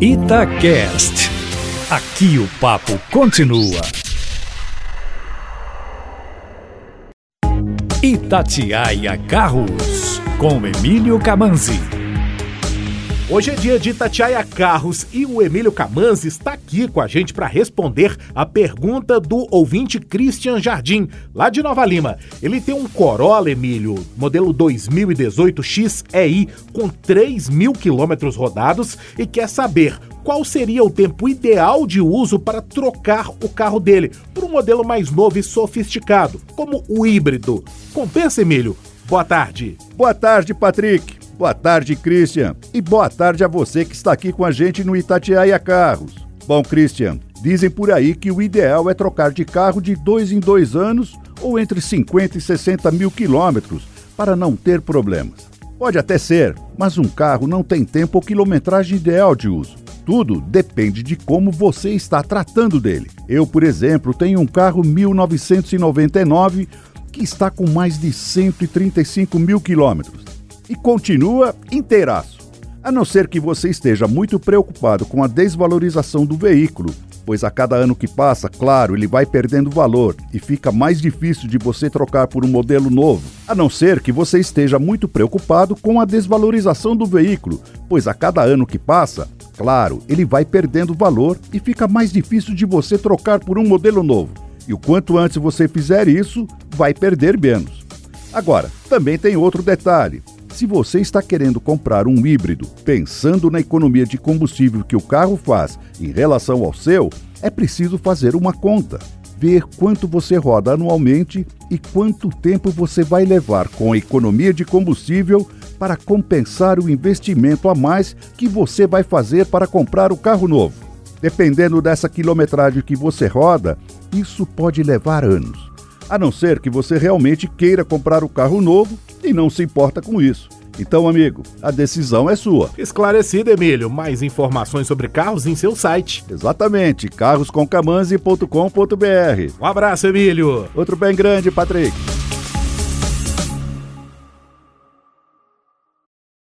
Itacast. Aqui o papo continua. Itatiaia Carros, com Emílio Camanzi. Hoje é dia de Itatiaia Carros e o Emílio Camanzi está aqui com a gente para responder a pergunta do ouvinte Christian Jardim, lá de Nova Lima. Ele tem um Corolla, Emílio, modelo 2018 XEI, com 3 mil quilômetros rodados e quer saber qual seria o tempo ideal de uso para trocar o carro dele por um modelo mais novo e sofisticado, como o híbrido. Compensa, Emílio? Boa tarde. Boa tarde, Patrick. Boa tarde, Christian. E boa tarde a você que está aqui com a gente no Itatiaia Carros. Bom, Christian, dizem por aí que o ideal é trocar de carro de dois em dois anos ou entre 50 e 60 mil quilômetros para não ter problemas. Pode até ser, mas um carro não tem tempo ou quilometragem ideal de uso. Tudo depende de como você está tratando dele. Eu, por exemplo, tenho um carro 1999 que está com mais de 135 mil quilômetros e continua inteiraço. A não ser que você esteja muito preocupado com a desvalorização do veículo, pois a cada ano que passa, claro, ele vai perdendo valor e fica mais difícil de você trocar por um modelo novo. A não ser que você esteja muito preocupado com a desvalorização do veículo, pois a cada ano que passa, claro, ele vai perdendo valor e fica mais difícil de você trocar por um modelo novo. E o quanto antes você fizer isso, vai perder menos. Agora, também tem outro detalhe. Se você está querendo comprar um híbrido pensando na economia de combustível que o carro faz em relação ao seu, é preciso fazer uma conta. Ver quanto você roda anualmente e quanto tempo você vai levar com a economia de combustível para compensar o investimento a mais que você vai fazer para comprar o carro novo. Dependendo dessa quilometragem que você roda, isso pode levar anos. A não ser que você realmente queira comprar o carro novo e não se importa com isso. Então, amigo, a decisão é sua. Esclarecido, Emílio. Mais informações sobre carros em seu site. Exatamente, carroscomcamanzi.com.br. Um abraço, Emílio. Outro bem grande, Patrick.